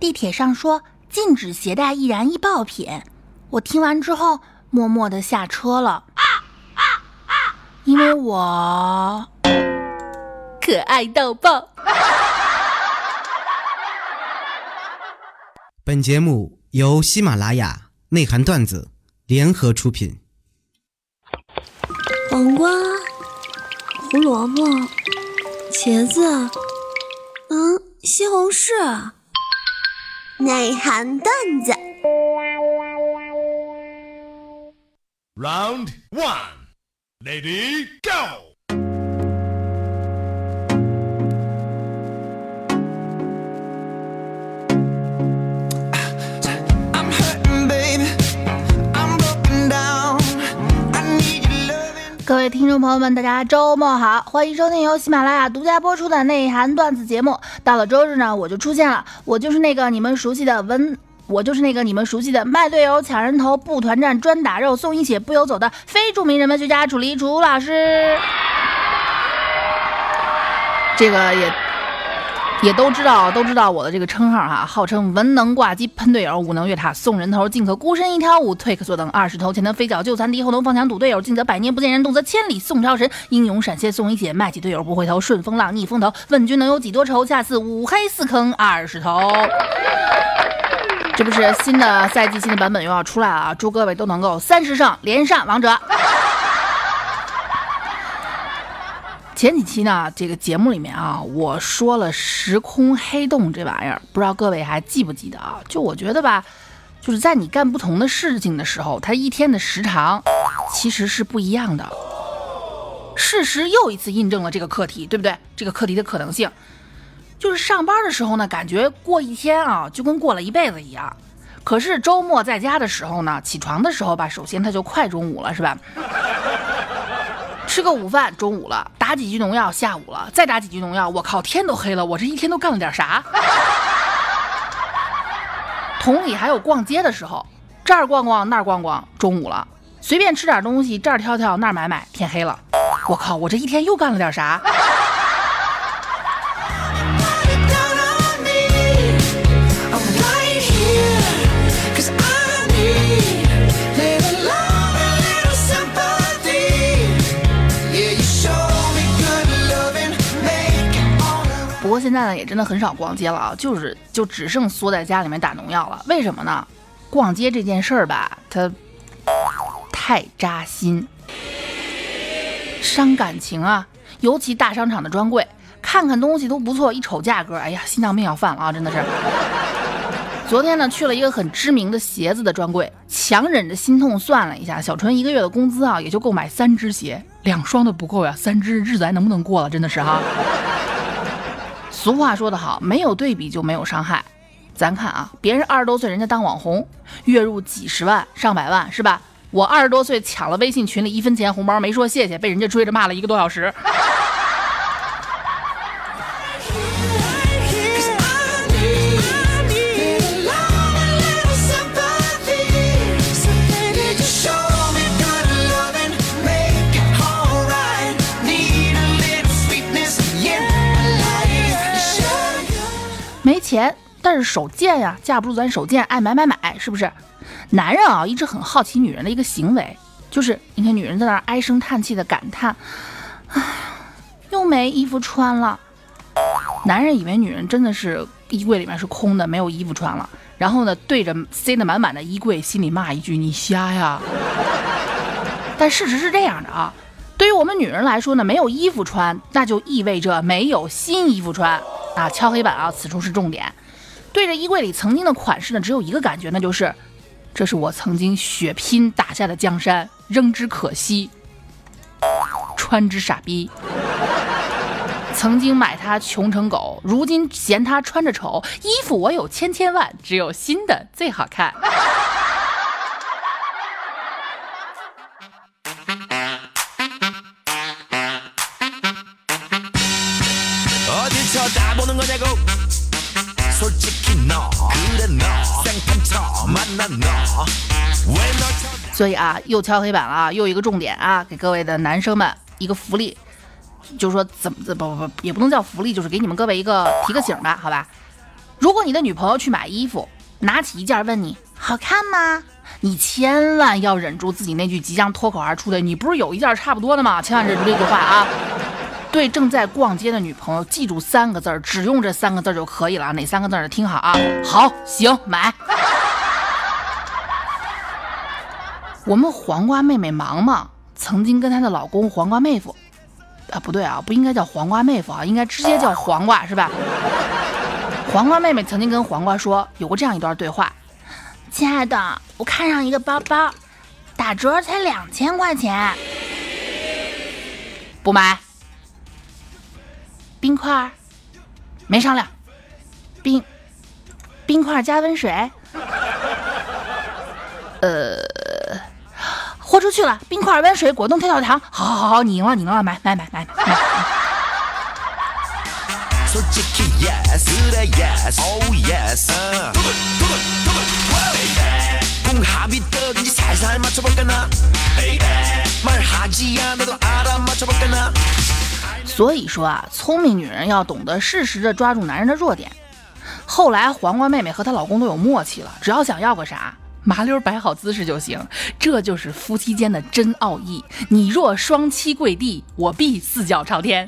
地铁上说禁止携带易燃易爆品。我听完之后，默默的下车了，啊啊啊因为我可爱到爆。本节目由喜马拉雅内涵段子联合出品。黄瓜、胡萝卜、茄子，嗯，西红柿，内涵段子。Round one, lady, go. 各位听众朋友们，大家周末好，欢迎收听由喜马拉雅独家播出的内涵段子节目。到了周日呢，我就出现了，我就是那个你们熟悉的文，我就是那个你们熟悉的卖队友、抢人头、不团战、专打肉、送一血不游走的非著名人文学家楚离楚老师。这个也。也都知道，都知道我的这个称号哈，号称文能挂机喷队友，武能越塔送人头，进可孤身一挑五，退可坐等二十头，前能飞脚救残敌，后能放墙堵队友，进则百年不见人，动则千里送超神，英勇闪现送一血，卖起队友不回头，顺风浪逆风头，问君能有几多愁？下次五黑四坑二十头。这不是新的赛季新的版本又要出来了啊！祝各位都能够三十胜连上王者。前几期呢，这个节目里面啊，我说了时空黑洞这玩意儿，不知道各位还记不记得啊？就我觉得吧，就是在你干不同的事情的时候，它一天的时长其实是不一样的。事实又一次印证了这个课题，对不对？这个课题的可能性，就是上班的时候呢，感觉过一天啊，就跟过了一辈子一样。可是周末在家的时候呢，起床的时候吧，首先它就快中午了，是吧？吃个午饭，中午了；打几局农药，下午了；再打几局农药，我靠，天都黑了。我这一天都干了点啥？同理，还有逛街的时候，这儿逛逛，那儿逛逛，中午了；随便吃点东西，这儿挑挑，那儿买买，天黑了。我靠，我这一天又干了点啥？现在呢也真的很少逛街了啊，就是就只剩缩在家里面打农药了。为什么呢？逛街这件事儿吧，它太扎心，伤感情啊。尤其大商场的专柜，看看东西都不错，一瞅价格，哎呀，心脏病要犯了啊！真的是。昨天呢去了一个很知名的鞋子的专柜，强忍着心痛算了一下，小纯一个月的工资啊，也就够买三只鞋，两双都不够呀，三只日子还能不能过了？真的是哈。俗话说得好，没有对比就没有伤害。咱看啊，别人二十多岁，人家当网红，月入几十万、上百万，是吧？我二十多岁抢了微信群里一分钱红包，没说谢谢，被人家追着骂了一个多小时。钱，但是手贱呀，架不住咱手贱，爱买买买，是不是？男人啊，一直很好奇女人的一个行为，就是你看女人在那唉声叹气的感叹，唉，又没衣服穿了。男人以为女人真的是衣柜里面是空的，没有衣服穿了，然后呢，对着塞得满满的衣柜，心里骂一句：“你瞎呀！”但事实是这样的啊，对于我们女人来说呢，没有衣服穿，那就意味着没有新衣服穿。啊，敲黑板啊！此处是重点。对着衣柜里曾经的款式呢，只有一个感觉，那就是这是我曾经血拼打下的江山，扔之可惜，穿之傻逼。曾经买它穷成狗，如今嫌它穿着丑。衣服我有千千万，只有新的最好看。所以啊，又敲黑板了啊，又一个重点啊，给各位的男生们一个福利，就是说怎么怎不不不，也不能叫福利，就是给你们各位一个提个醒吧，好吧？如果你的女朋友去买衣服，拿起一件问你好看吗？你千万要忍住自己那句即将脱口而出的“你不是有一件差不多的吗？”千万忍住这句话啊！对正在逛街的女朋友，记住三个字儿，只用这三个字儿就可以了。哪三个字儿？听好啊！好，行，买。我们黄瓜妹妹忙忙曾经跟她的老公黄瓜妹夫，啊，不对啊，不应该叫黄瓜妹夫啊，应该直接叫黄瓜是吧？黄瓜妹妹曾经跟黄瓜说，有过这样一段对话：“亲爱的，我看上一个包包，打折才两千块钱，不买。冰块，没商量，冰冰块加温水，呃，豁出去了，冰块、温水果冻、跳跳糖，好好好好，你赢了，你赢了，买买买买。所以说啊，聪明女人要懂得适时的抓住男人的弱点。后来黄瓜妹妹和她老公都有默契了，只要想要个啥。麻溜摆好姿势就行。这就是夫妻间的真奥义。你若双膝跪地，我必四脚朝天。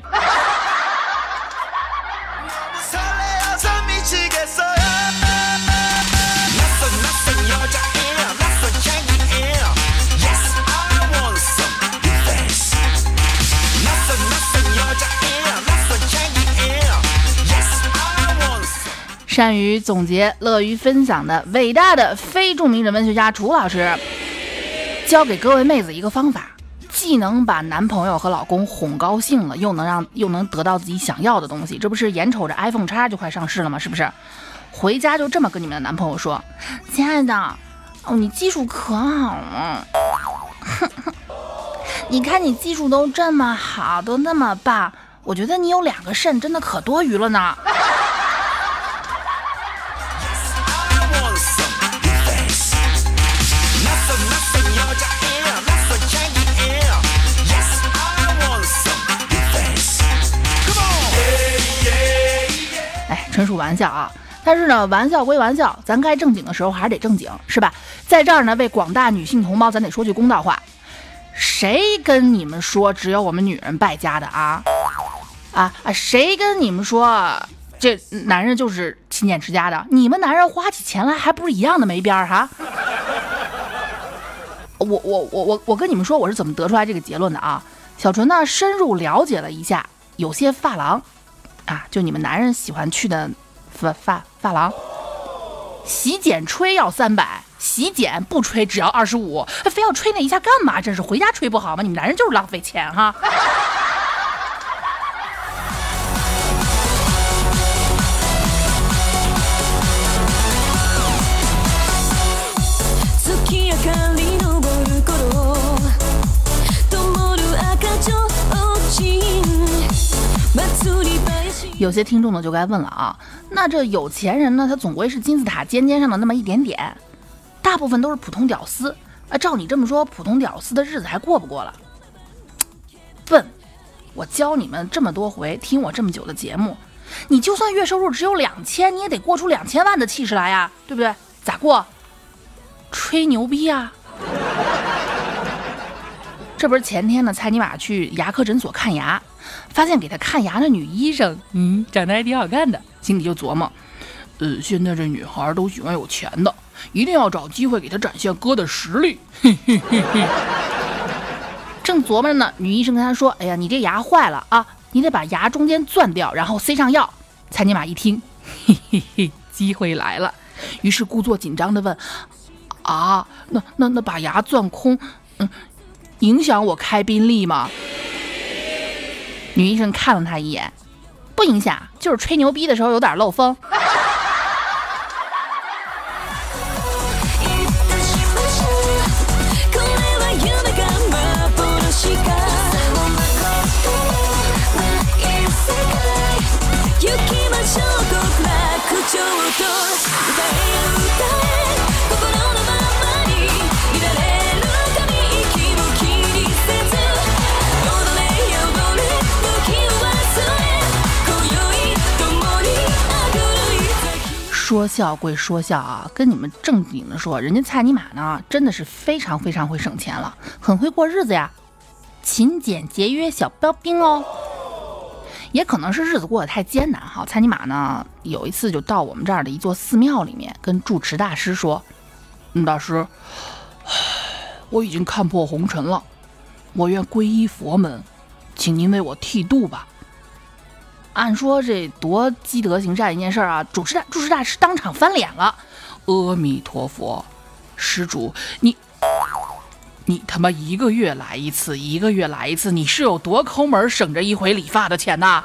善于总结、乐于分享的伟大的非著名人文学家楚老师，教给各位妹子一个方法，既能把男朋友和老公哄高兴了，又能让又能得到自己想要的东西。这不是眼瞅着 iPhone 叉就快上市了吗？是不是？回家就这么跟你们的男朋友说：“亲爱的，哦，你技术可好了，你看你技术都这么好，都那么棒，我觉得你有两个肾真的可多余了呢。”玩笑啊。但是呢，玩笑归玩笑，咱该正经的时候还是得正经，是吧？在这儿呢，为广大女性同胞，咱得说句公道话，谁跟你们说只有我们女人败家的啊？啊啊！谁跟你们说这男人就是勤俭持家的？你们男人花起钱来还不是一样的没边儿哈？我我我我我跟你们说我是怎么得出来这个结论的啊？小纯呢深入了解了一下，有些发廊啊，就你们男人喜欢去的发发发廊，洗剪吹要三百，洗剪不吹只要二十五，非要吹那一下干嘛？真是回家吹不好吗？你们男人就是浪费钱哈。月明かり昇る 頃灯る赤ちょうちん祭り林有些听众呢就该问了啊，那这有钱人呢，他总归是金字塔尖尖上的那么一点点，大部分都是普通屌丝啊。照你这么说，普通屌丝的日子还过不过了？笨！我教你们这么多回，听我这么久的节目，你就算月收入只有两千，你也得过出两千万的气势来呀，对不对？咋过？吹牛逼啊！这不是前天呢，蔡尼玛去牙科诊所看牙， 发现给他看牙的女医生，嗯，长得还挺好看的，心里就琢磨，呃，现在这女孩都喜欢有钱的，一定要找机会给她展现哥的实力。嘿嘿嘿嘿。正琢磨着呢，女医生跟他说：“哎呀，你这牙坏了啊，你得把牙中间钻掉，然后塞上药。”蔡尼玛一听，嘿嘿嘿，机会来了，于是故作紧张地问：“啊，那那那把牙钻空，嗯，影响我开宾利吗？”女医生看了他一眼，不影响，就是吹牛逼的时候有点漏风。言って说笑归说笑啊，跟你们正经的说，人家蔡尼玛呢，真的是非常非常会省钱了，很会过日子呀，勤俭节约小标兵哦。也可能是日子过得太艰难哈，蔡尼玛呢有一次就到我们这儿的一座寺庙里面，跟住持大师说：“嗯，大师，我已经看破红尘了，我愿皈依佛门，请您为我剃度吧。”按说这多积德行善一件事儿啊，主持大主持大师当场翻脸了。阿弥陀佛，施主你你他妈一个月来一次，一个月来一次，你是有多抠门，省着一回理发的钱呐？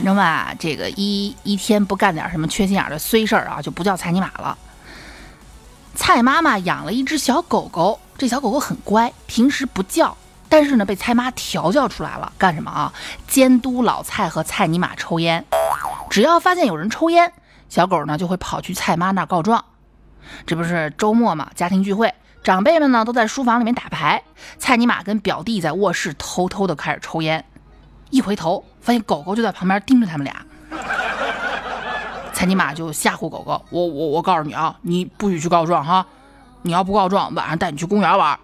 反正吧，这个一一天不干点什么缺心眼的衰事儿啊，就不叫蔡尼玛了。蔡妈妈养了一只小狗狗，这小狗狗很乖，平时不叫，但是呢，被蔡妈调教出来了，干什么啊？监督老蔡和蔡尼玛抽烟。只要发现有人抽烟，小狗呢就会跑去蔡妈那儿告状。这不是周末嘛，家庭聚会，长辈们呢都在书房里面打牌，蔡尼玛跟表弟在卧室偷偷的开始抽烟。一回头，发现狗狗就在旁边盯着他们俩。蔡尼玛就吓唬狗狗：“我我我告诉你啊，你不许去告状哈！你要不告状，晚上带你去公园玩。”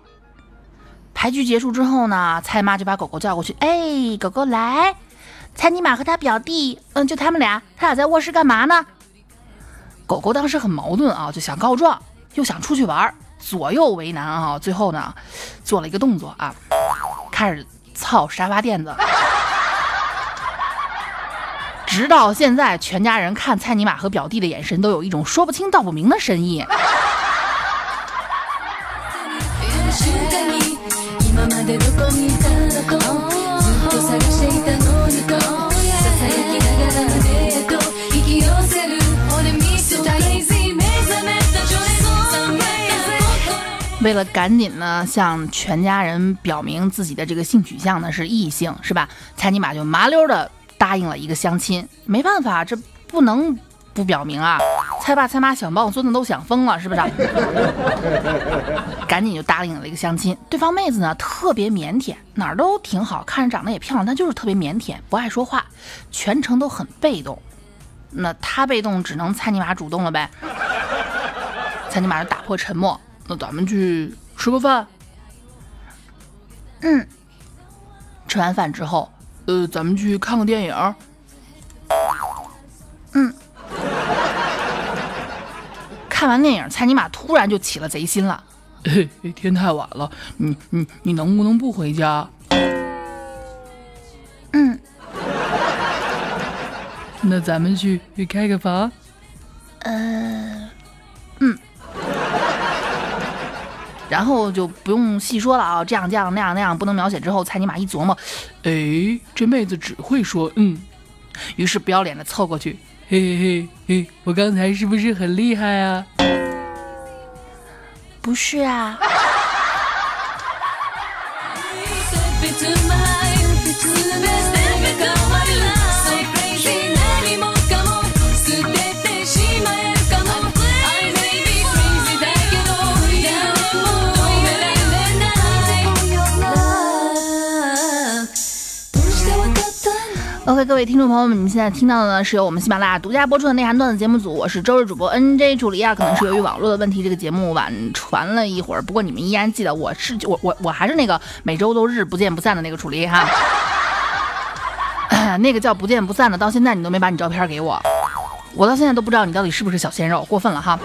牌局结束之后呢，蔡妈就把狗狗叫过去：“哎，狗狗来，蔡尼玛和他表弟，嗯，就他们俩，他俩在卧室干嘛呢？”狗狗当时很矛盾啊，就想告状，又想出去玩，左右为难啊。最后呢，做了一个动作啊，开始操沙发垫子。直到现在，全家人看蔡尼玛和表弟的眼神都有一种说不清道不明的深意。为了赶紧呢向全家人表明自己的这个性取向呢是异性，是吧？蔡尼玛就麻溜的。答应了一个相亲，没办法，这不能不表明啊！猜爸猜妈想抱孙子都想疯了，是不是？赶紧就答应了一个相亲。对方妹子呢特别腼腆，哪儿都挺好看，着长得也漂亮，但就是特别腼腆，不爱说话，全程都很被动。那他被动，只能猜尼玛主动了呗。猜尼玛就打破沉默，那咱们去吃个饭。嗯，吃完饭之后。呃，咱们去看个电影。嗯，看完电影，蔡尼玛突然就起了贼心了。嘿，天太晚了，你你你能不能不回家？嗯，那咱们去开个房。然后就不用细说了啊，这样这样那样那样，不能描写。之后蔡尼玛一琢磨，哎，这妹子只会说嗯，于是不要脸的凑过去，嘿嘿嘿嘿，我刚才是不是很厉害啊？不是啊。OK，各位听众朋友们，你们现在听到的呢是由我们喜马拉雅独家播出的内涵段子节目组，我是周日主播 NJ 助理啊。可能是由于网络的问题，这个节目晚传了一会儿，不过你们依然记得我是我我我还是那个每周都日不见不散的那个楚离哈。那个叫不见不散的，到现在你都没把你照片给我，我到现在都不知道你到底是不是小鲜肉，过分了哈。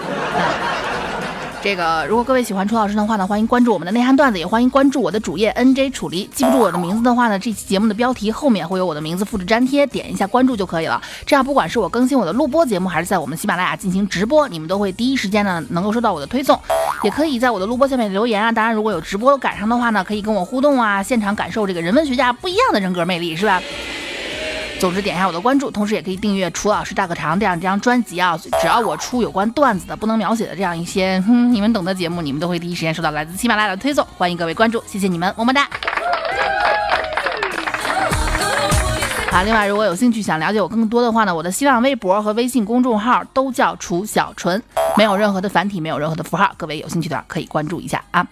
这个，如果各位喜欢楚老师的话呢，欢迎关注我们的内涵段子，也欢迎关注我的主页 NJ 楚离。记不住我的名字的话呢，这期节目的标题后面会有我的名字复制粘贴，点一下关注就可以了。这样不管是我更新我的录播节目，还是在我们喜马拉雅进行直播，你们都会第一时间呢能够收到我的推送。也可以在我的录播下面留言啊，当然如果有直播赶上的话呢，可以跟我互动啊，现场感受这个人文学家不一样的人格魅力，是吧？总之点一下我的关注，同时也可以订阅楚老师大课堂这样这张专辑啊。只要我出有关段子的不能描写的这样一些，哼，你们懂的节目，你们都会第一时间收到来自喜马拉雅的推送。欢迎各位关注，谢谢你们，么么哒。啊，另外，如果有兴趣想了解我更多的话呢，我的新浪微博和微信公众号都叫楚小纯，没有任何的繁体，没有任何的符号，各位有兴趣的可以关注一下啊。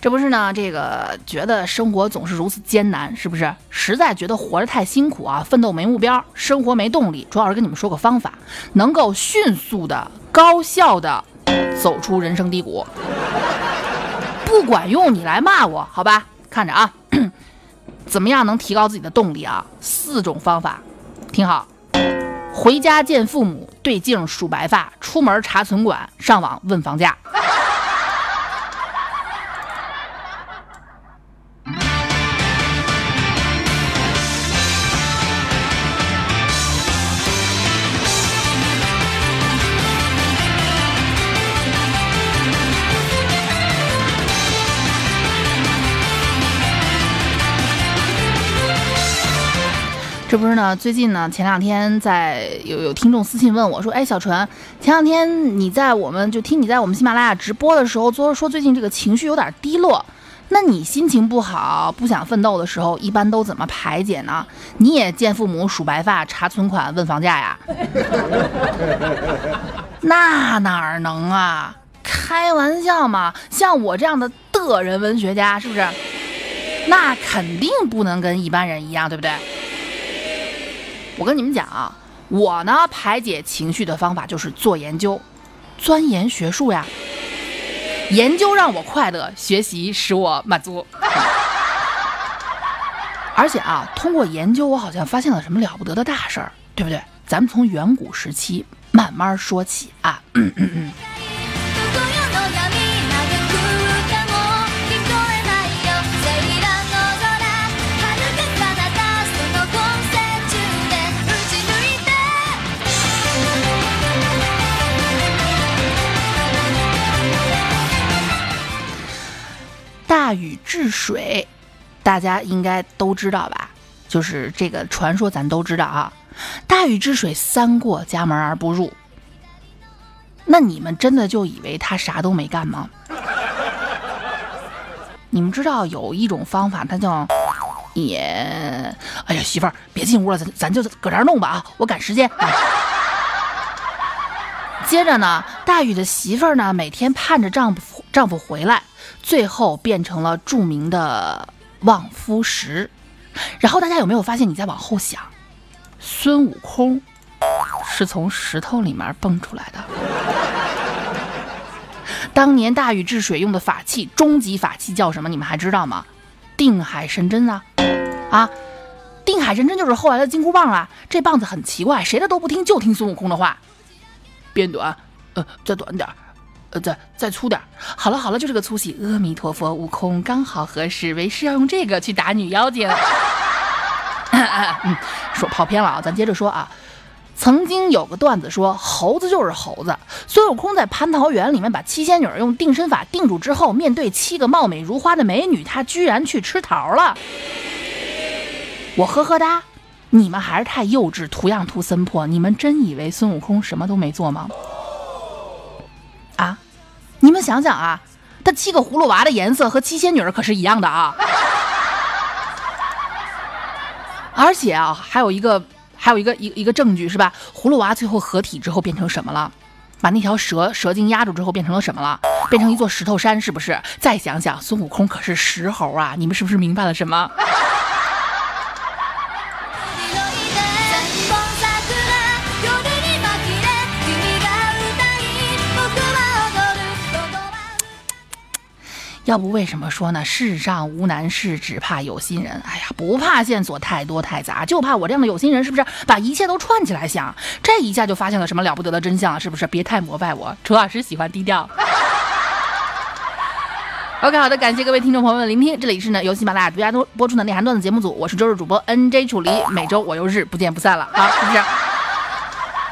这不是呢，这个觉得生活总是如此艰难，是不是？实在觉得活着太辛苦啊，奋斗没目标，生活没动力。主要是跟你们说个方法，能够迅速的、高效的走出人生低谷。不管用，你来骂我，好吧？看着啊。怎么样能提高自己的动力啊？四种方法，听好：回家见父母，对镜数白发，出门查存款，上网问房价。这不是呢？最近呢，前两天在有有听众私信问我说：“哎，小纯，前两天你在我们就听你在我们喜马拉雅直播的时候，说说最近这个情绪有点低落。那你心情不好、不想奋斗的时候，一般都怎么排解呢？你也见父母、数白发、查存款、问房价呀？那哪能啊？开玩笑嘛！像我这样的的人文学家，是不是？那肯定不能跟一般人一样，对不对？”我跟你们讲啊，我呢排解情绪的方法就是做研究，钻研学术呀。研究让我快乐，学习使我满足。而且啊，通过研究，我好像发现了什么了不得的大事儿，对不对？咱们从远古时期慢慢说起啊。嗯嗯嗯治水，大家应该都知道吧？就是这个传说，咱都知道啊。大禹治水，三过家门而不入。那你们真的就以为他啥都没干吗？你们知道有一种方法，它叫也……哎呀，媳妇儿，别进屋了，咱咱就搁这儿弄吧啊，我赶时间。接着呢，大禹的媳妇儿呢，每天盼着丈夫丈夫回来，最后变成了著名的望夫石。然后大家有没有发现？你再往后想，孙悟空是从石头里面蹦出来的。当年大禹治水用的法器，终极法器叫什么？你们还知道吗？定海神针啊！啊，定海神针就是后来的金箍棒啊。这棒子很奇怪，谁的都不听，就听孙悟空的话。变短，呃，再短点儿，呃，再再粗点。好了好了，就这个粗细。阿弥陀佛，悟空刚好合适，为师要用这个去打女妖精。嗯，说跑偏了啊，咱接着说啊。曾经有个段子说，猴子就是猴子。孙悟空在蟠桃园里面把七仙女用定身法定住之后，面对七个貌美如花的美女，他居然去吃桃了。我呵呵哒，你们还是太幼稚，图样图森破。你们真以为孙悟空什么都没做吗？你们想想啊，他七个葫芦娃的颜色和七仙女可是一样的啊。而且啊，还有一个，还有一个一一个证据是吧？葫芦娃最后合体之后变成什么了？把那条蛇蛇精压住之后变成了什么了？变成一座石头山，是不是？再想想，孙悟空可是石猴啊！你们是不是明白了什么？要不为什么说呢？世上无难事，只怕有心人。哎呀，不怕线索太多太杂，就怕我这样的有心人，是不是把一切都串起来想？这一下就发现了什么了不得的真相了，是不是？别太膜拜我，楚老师喜欢低调。OK，好的，感谢各位听众朋友们的聆听，这里是呢由喜马拉雅独家播播出的内涵段子节目组，我是周日主播 NJ 楚离，每周我又日不见不散了，好，是不是？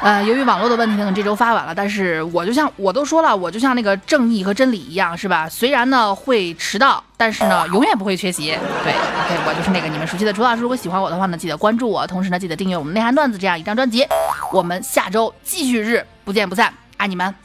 呃，由于网络的问题，可能这周发晚了，但是我就像我都说了，我就像那个正义和真理一样，是吧？虽然呢会迟到，但是呢永远不会缺席。对，OK，我就是那个你们熟悉的楚老师。如果喜欢我的话呢，记得关注我，同时呢记得订阅我们内涵段子这样一张专辑。我们下周继续日不见不散，爱你们。